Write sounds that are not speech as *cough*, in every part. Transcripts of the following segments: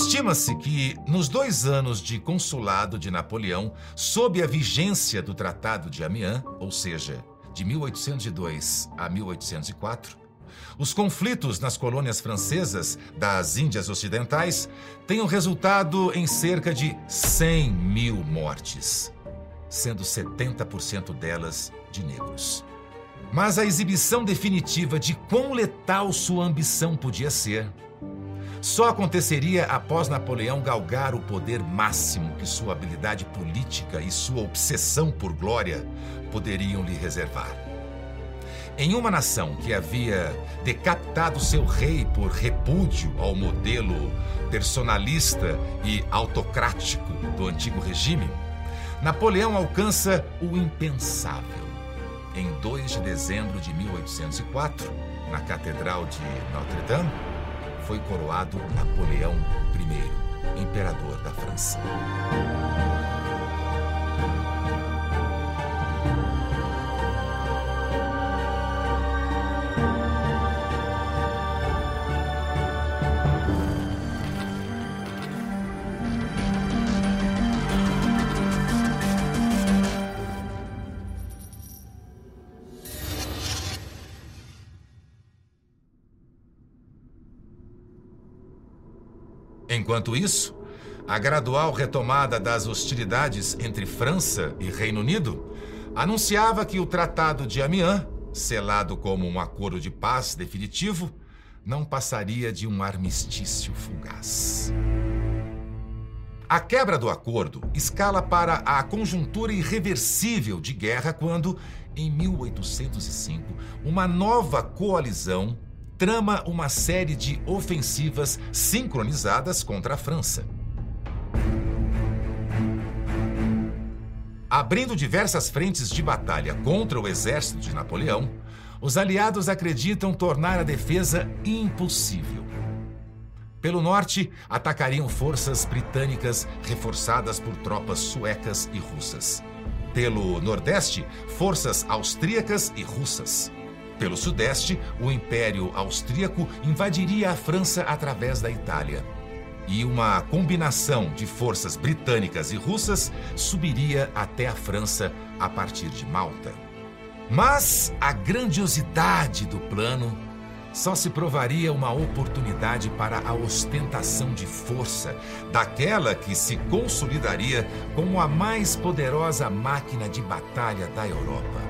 Estima-se que, nos dois anos de consulado de Napoleão, sob a vigência do Tratado de Amiens, ou seja, de 1802 a 1804, os conflitos nas colônias francesas das Índias Ocidentais tenham resultado em cerca de 100 mil mortes, sendo 70% delas de negros. Mas a exibição definitiva de quão letal sua ambição podia ser só aconteceria após Napoleão galgar o poder máximo que sua habilidade política e sua obsessão por glória poderiam lhe reservar. Em uma nação que havia decapitado seu rei por repúdio ao modelo personalista e autocrático do antigo regime, Napoleão alcança o impensável. Em 2 de dezembro de 1804, na Catedral de Notre-Dame, foi coroado Napoleão I, imperador da França. Enquanto isso, a gradual retomada das hostilidades entre França e Reino Unido anunciava que o Tratado de Amiens, selado como um acordo de paz definitivo, não passaria de um armistício fugaz. A quebra do acordo escala para a conjuntura irreversível de guerra quando, em 1805, uma nova coalizão trama uma série de ofensivas sincronizadas contra a França. Abrindo diversas frentes de batalha contra o exército de Napoleão, os aliados acreditam tornar a defesa impossível. Pelo norte, atacariam forças britânicas reforçadas por tropas suecas e russas. Pelo nordeste, forças austríacas e russas. Pelo sudeste, o Império Austríaco invadiria a França através da Itália. E uma combinação de forças britânicas e russas subiria até a França a partir de Malta. Mas a grandiosidade do plano só se provaria uma oportunidade para a ostentação de força daquela que se consolidaria como a mais poderosa máquina de batalha da Europa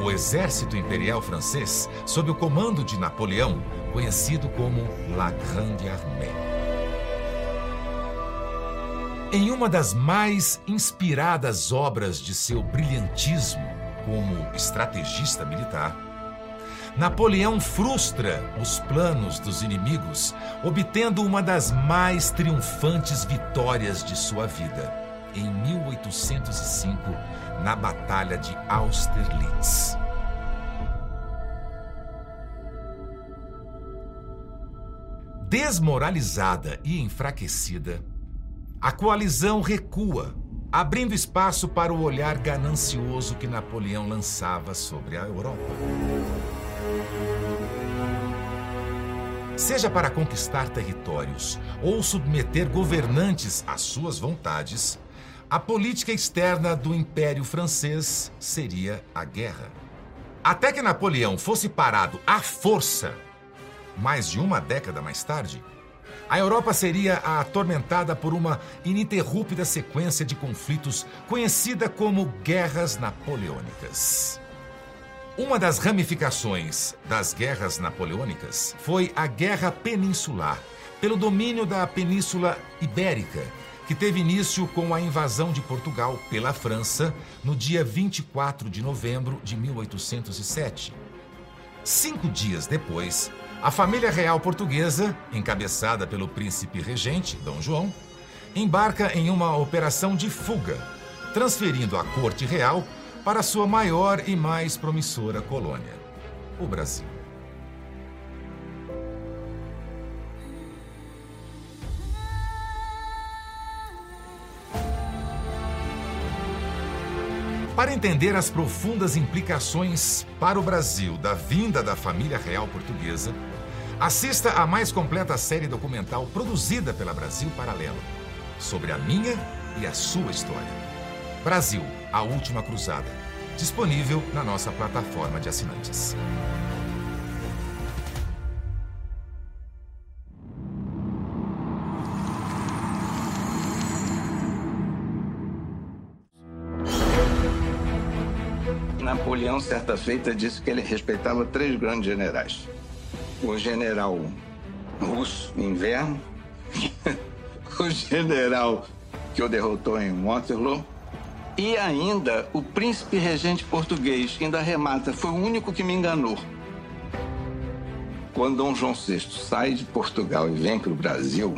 o exército imperial francês sob o comando de Napoleão, conhecido como La Grande Armée. Em uma das mais inspiradas obras de seu brilhantismo como estrategista militar, Napoleão frustra os planos dos inimigos, obtendo uma das mais triunfantes vitórias de sua vida, em 1805 na Batalha de Austerlitz. Desmoralizada e enfraquecida, a coalizão recua, abrindo espaço para o olhar ganancioso que Napoleão lançava sobre a Europa. Seja para conquistar territórios ou submeter governantes às suas vontades, a política externa do Império Francês seria a guerra. Até que Napoleão fosse parado à força, mais de uma década mais tarde, a Europa seria atormentada por uma ininterrupta sequência de conflitos conhecida como Guerras Napoleônicas. Uma das ramificações das guerras napoleônicas foi a Guerra Peninsular, pelo domínio da Península Ibérica, que teve início com a invasão de Portugal pela França no dia 24 de novembro de 1807. Cinco dias depois, a família real portuguesa, encabeçada pelo príncipe regente, Dom João, embarca em uma operação de fuga, transferindo a corte real para sua maior e mais promissora colônia, o Brasil. Para entender as profundas implicações para o Brasil da vinda da família real portuguesa, Assista à mais completa série documental produzida pela Brasil Paralelo sobre a minha e a sua história. Brasil, a última cruzada. Disponível na nossa plataforma de assinantes. Napoleão, certa feita, disse que ele respeitava três grandes generais: o general russo Inverno, *laughs* o general que o derrotou em Waterloo. E ainda o príncipe regente português, que ainda remata, foi o único que me enganou. Quando Dom João VI sai de Portugal e vem para o Brasil,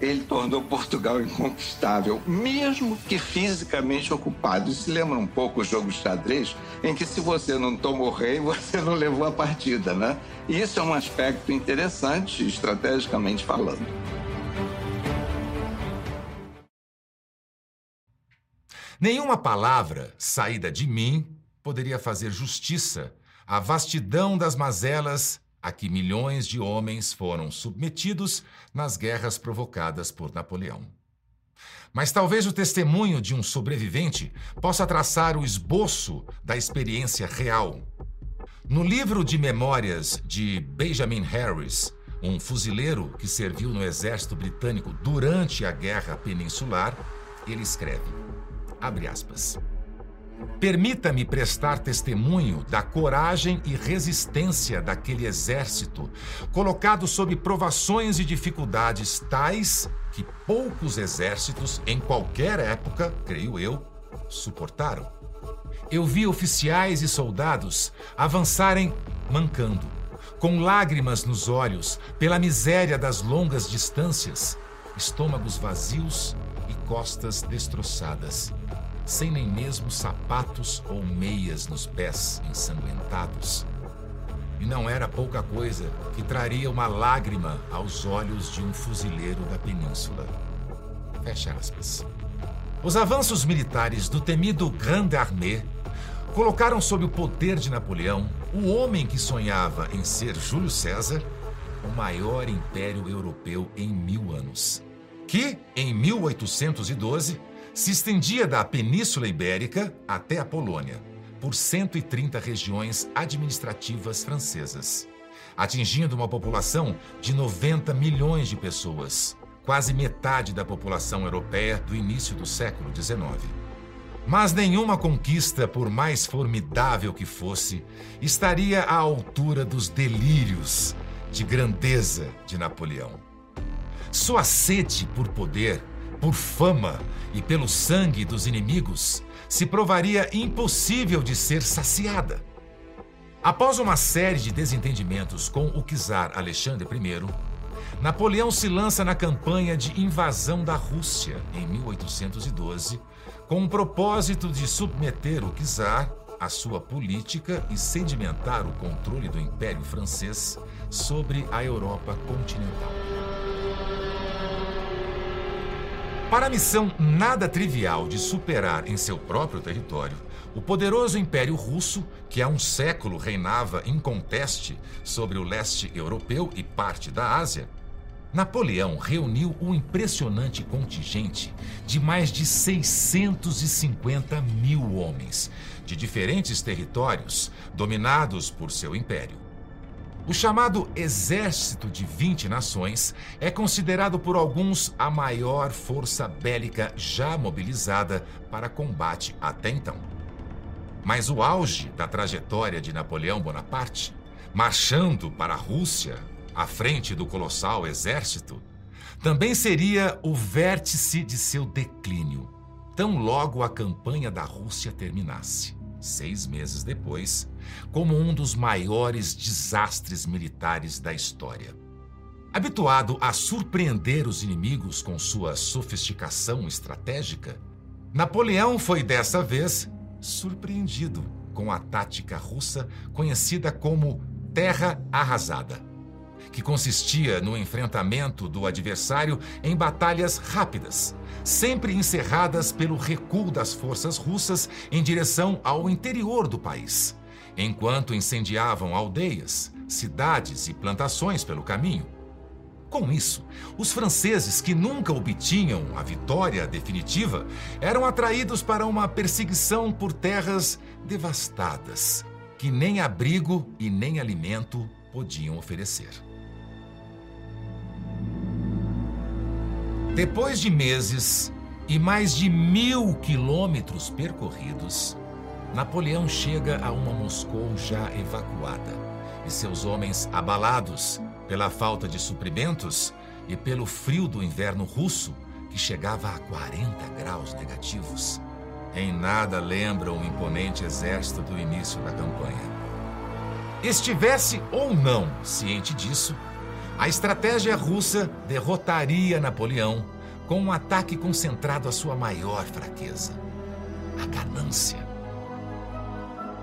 ele tornou Portugal inconquistável, mesmo que fisicamente ocupado. Se lembra um pouco o jogo de xadrez, em que se você não tomou rei, *laughs* você não levou a partida, né? E isso é um aspecto interessante, estrategicamente falando. Nenhuma palavra saída de mim poderia fazer justiça à vastidão das mazelas a que milhões de homens foram submetidos nas guerras provocadas por Napoleão. Mas talvez o testemunho de um sobrevivente possa traçar o esboço da experiência real. No livro de memórias de Benjamin Harris, um fuzileiro que serviu no exército britânico durante a Guerra Peninsular, ele escreve: abre aspas. Permita-me prestar testemunho da coragem e resistência daquele exército, colocado sob provações e dificuldades tais que poucos exércitos, em qualquer época, creio eu, suportaram. Eu vi oficiais e soldados avançarem mancando, com lágrimas nos olhos pela miséria das longas distâncias, estômagos vazios e costas destroçadas sem nem mesmo sapatos ou meias nos pés ensanguentados. E não era pouca coisa que traria uma lágrima aos olhos de um fuzileiro da península. Fecha aspas. Os avanços militares do temido Grande Armée colocaram sob o poder de Napoleão o homem que sonhava em ser Júlio César, o maior império europeu em mil anos. Que, em 1812, se estendia da Península Ibérica até a Polônia, por 130 regiões administrativas francesas, atingindo uma população de 90 milhões de pessoas, quase metade da população europeia do início do século XIX. Mas nenhuma conquista, por mais formidável que fosse, estaria à altura dos delírios de grandeza de Napoleão. Sua sede por poder por fama e pelo sangue dos inimigos, se provaria impossível de ser saciada. Após uma série de desentendimentos com o czar Alexandre I, Napoleão se lança na campanha de invasão da Rússia em 1812, com o propósito de submeter o czar à sua política e sedimentar o controle do Império Francês sobre a Europa continental. Para a missão nada trivial de superar em seu próprio território o poderoso Império Russo, que há um século reinava inconteste sobre o leste europeu e parte da Ásia, Napoleão reuniu um impressionante contingente de mais de 650 mil homens, de diferentes territórios dominados por seu império. O chamado Exército de 20 Nações é considerado por alguns a maior força bélica já mobilizada para combate até então. Mas o auge da trajetória de Napoleão Bonaparte, marchando para a Rússia à frente do colossal exército, também seria o vértice de seu declínio, tão logo a campanha da Rússia terminasse seis meses depois, como um dos maiores desastres militares da história. Habituado a surpreender os inimigos com sua sofisticação estratégica, Napoleão foi dessa vez surpreendido com a tática russa conhecida como Terra Arrasada que consistia no enfrentamento do adversário em batalhas rápidas, sempre encerradas pelo recuo das forças russas em direção ao interior do país, enquanto incendiavam aldeias, cidades e plantações pelo caminho. Com isso, os franceses que nunca obtinham a vitória definitiva eram atraídos para uma perseguição por terras devastadas, que nem abrigo e nem alimento podiam oferecer. Depois de meses e mais de mil quilômetros percorridos, Napoleão chega a uma Moscou já evacuada e seus homens abalados pela falta de suprimentos e pelo frio do inverno russo, que chegava a 40 graus negativos. Em nada lembra o imponente exército do início da campanha. Estivesse ou não ciente disso, a estratégia russa derrotaria Napoleão com um ataque concentrado à sua maior fraqueza: a ganância.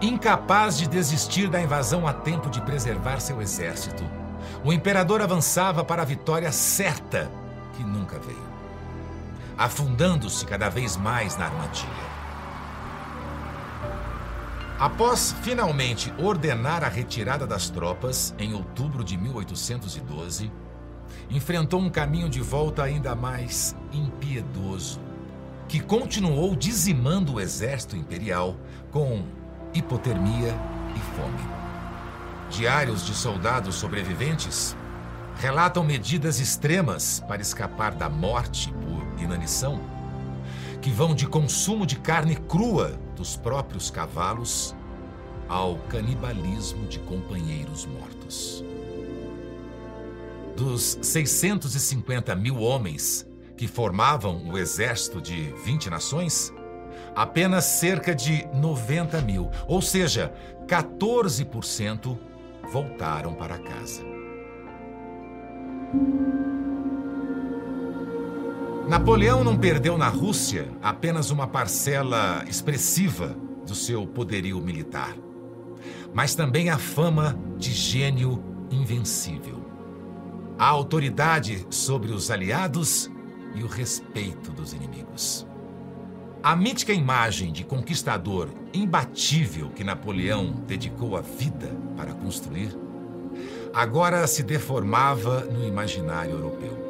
Incapaz de desistir da invasão a tempo de preservar seu exército, o imperador avançava para a vitória certa que nunca veio, afundando-se cada vez mais na armadilha. Após finalmente ordenar a retirada das tropas em outubro de 1812, enfrentou um caminho de volta ainda mais impiedoso, que continuou dizimando o exército imperial com hipotermia e fome. Diários de soldados sobreviventes relatam medidas extremas para escapar da morte por inanição, que vão de consumo de carne crua dos próprios cavalos ao canibalismo de companheiros mortos. Dos 650 mil homens que formavam o exército de 20 nações, apenas cerca de 90 mil, ou seja, 14%, voltaram para casa. Napoleão não perdeu na Rússia apenas uma parcela expressiva do seu poderio militar, mas também a fama de gênio invencível, a autoridade sobre os aliados e o respeito dos inimigos. A mítica imagem de conquistador imbatível que Napoleão dedicou a vida para construir, agora se deformava no imaginário europeu.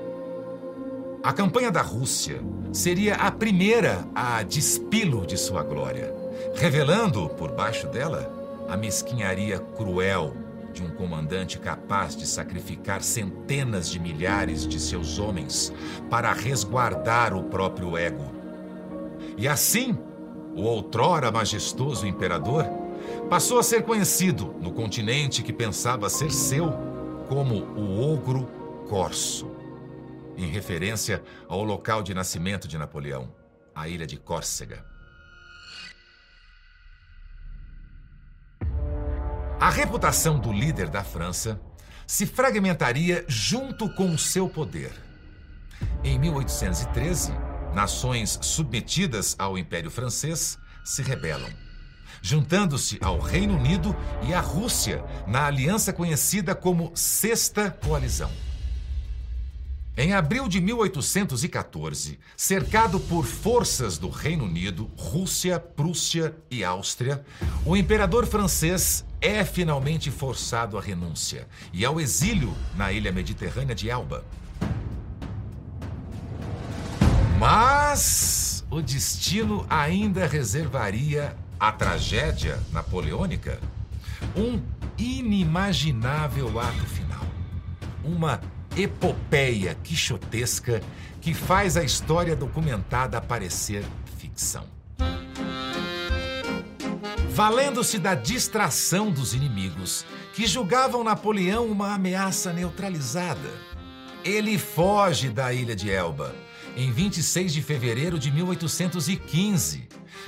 A campanha da Rússia seria a primeira a despilo de sua glória, revelando, por baixo dela, a mesquinharia cruel de um comandante capaz de sacrificar centenas de milhares de seus homens para resguardar o próprio ego. E assim, o outrora majestoso imperador passou a ser conhecido no continente que pensava ser seu como o Ogro Corso, em referência ao local de nascimento de Napoleão, a ilha de Córcega. A reputação do líder da França se fragmentaria junto com o seu poder. Em 1813, nações submetidas ao Império Francês se rebelam, juntando-se ao Reino Unido e à Rússia na aliança conhecida como Sexta Coalizão. Em abril de 1814, cercado por forças do Reino Unido, Rússia, Prússia e Áustria, o imperador francês é finalmente forçado à renúncia e ao exílio na ilha mediterrânea de Elba. Mas o destino ainda reservaria à tragédia napoleônica um inimaginável ato final. Uma epopeia quixotesca que faz a história documentada parecer ficção. Valendo-se da distração dos inimigos, que julgavam Napoleão uma ameaça neutralizada, ele foge da ilha de Elba em 26 de fevereiro de 1815,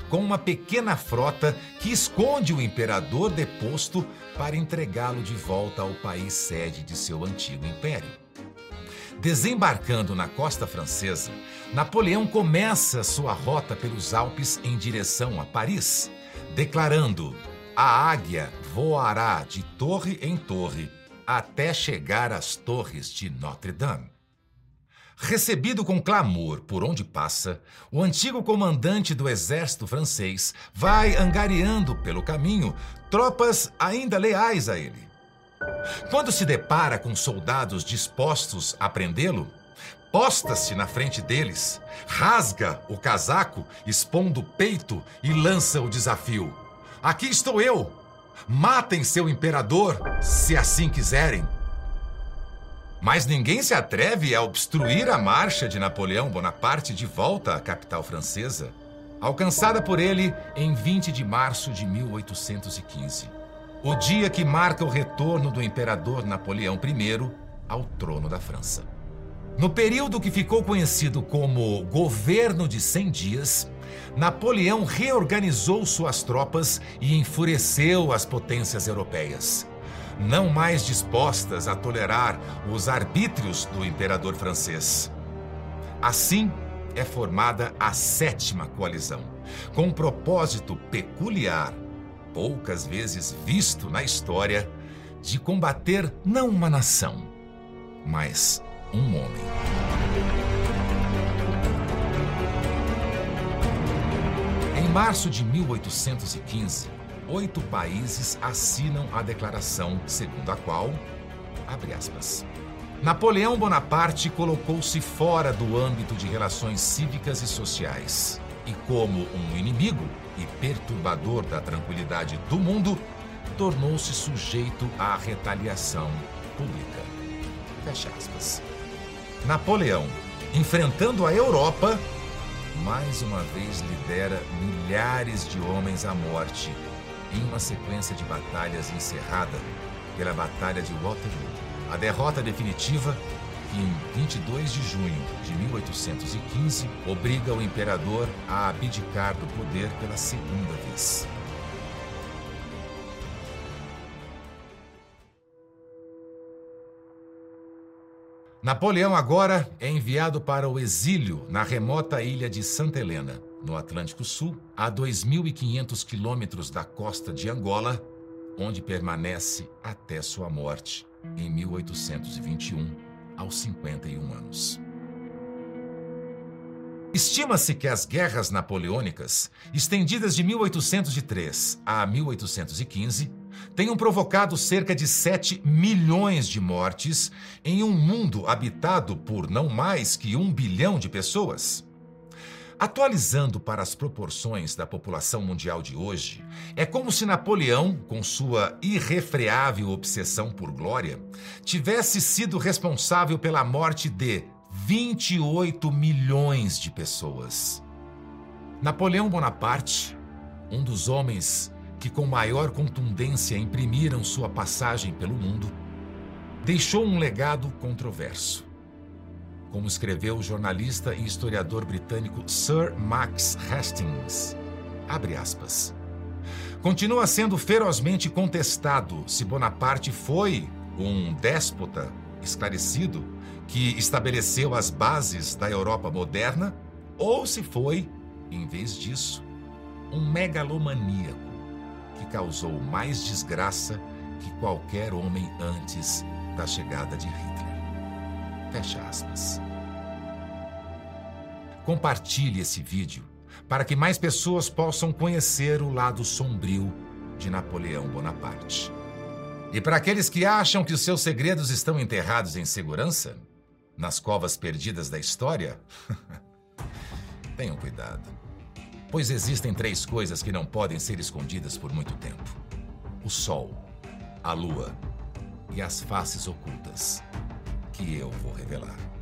com uma pequena frota que esconde o imperador deposto para entregá-lo de volta ao país sede de seu antigo império. Desembarcando na costa francesa, Napoleão começa sua rota pelos Alpes em direção a Paris, declarando: A águia voará de torre em torre até chegar às torres de Notre-Dame. Recebido com clamor por onde passa, o antigo comandante do exército francês vai angariando pelo caminho tropas ainda leais a ele. Quando se depara com soldados dispostos a prendê-lo, posta-se na frente deles, rasga o casaco, expondo o peito e lança o desafio: Aqui estou eu! Matem seu imperador, se assim quiserem. Mas ninguém se atreve a obstruir a marcha de Napoleão Bonaparte de volta à capital francesa, alcançada por ele em 20 de março de 1815, o dia que marca o retorno do imperador Napoleão I ao trono da França. No período que ficou conhecido como Governo de 100 Dias, Napoleão reorganizou suas tropas e enfureceu as potências europeias não mais dispostas a tolerar os arbítrios do imperador francês. Assim é formada a sétima coalizão, com um propósito peculiar, poucas vezes visto na história, de combater não uma nação, mas um homem. Em março de 1815, oito países assinam a declaração segundo a qual, abre aspas, Napoleão Bonaparte colocou-se fora do âmbito de relações cívicas e sociais e, como um inimigo e perturbador da tranquilidade do mundo, tornou-se sujeito à retaliação pública. Fecha aspas. Napoleão, enfrentando a Europa, mais uma vez lidera milhares de homens à morte em uma sequência de batalhas encerrada pela Batalha de Waterloo. A derrota definitiva, em 22 de junho de 1815 obriga o imperador a abdicar do poder pela segunda vez. Napoleão agora é enviado para o exílio na remota ilha de Santa Helena no Atlântico Sul, a 2.500 quilômetros da costa de Angola, onde permanece até sua morte em 1821, aos 51 anos. Estima-se que as guerras napoleônicas, estendidas de 1803 a 1815, tenham provocado cerca de 7 milhões de mortes em um mundo habitado por não mais que um bilhão de pessoas. Atualizando para as proporções da população mundial de hoje, é como se Napoleão, com sua irrefreável obsessão por glória, tivesse sido responsável pela morte de 28 milhões de pessoas. Napoleão Bonaparte, um dos homens que com maior contundência imprimiram sua passagem pelo mundo, deixou um legado controverso como escreveu o jornalista e historiador britânico Sir Max Hastings. Abre aspas. Continua sendo ferozmente contestado se Bonaparte foi um déspota esclarecido que estabeleceu as bases da Europa moderna ou se foi, em vez disso, um megalomaníaco que causou mais desgraça que qualquer homem antes da chegada de Hitler. Fecha aspas. Compartilhe esse vídeo para que mais pessoas possam conhecer o lado sombrio de Napoleão Bonaparte. E para aqueles que acham que os seus segredos estão enterrados em segurança, nas covas perdidas da história, *laughs* tenham cuidado. Pois existem três coisas que não podem ser escondidas por muito tempo: o Sol, a Lua e as faces ocultas que eu vou revelar.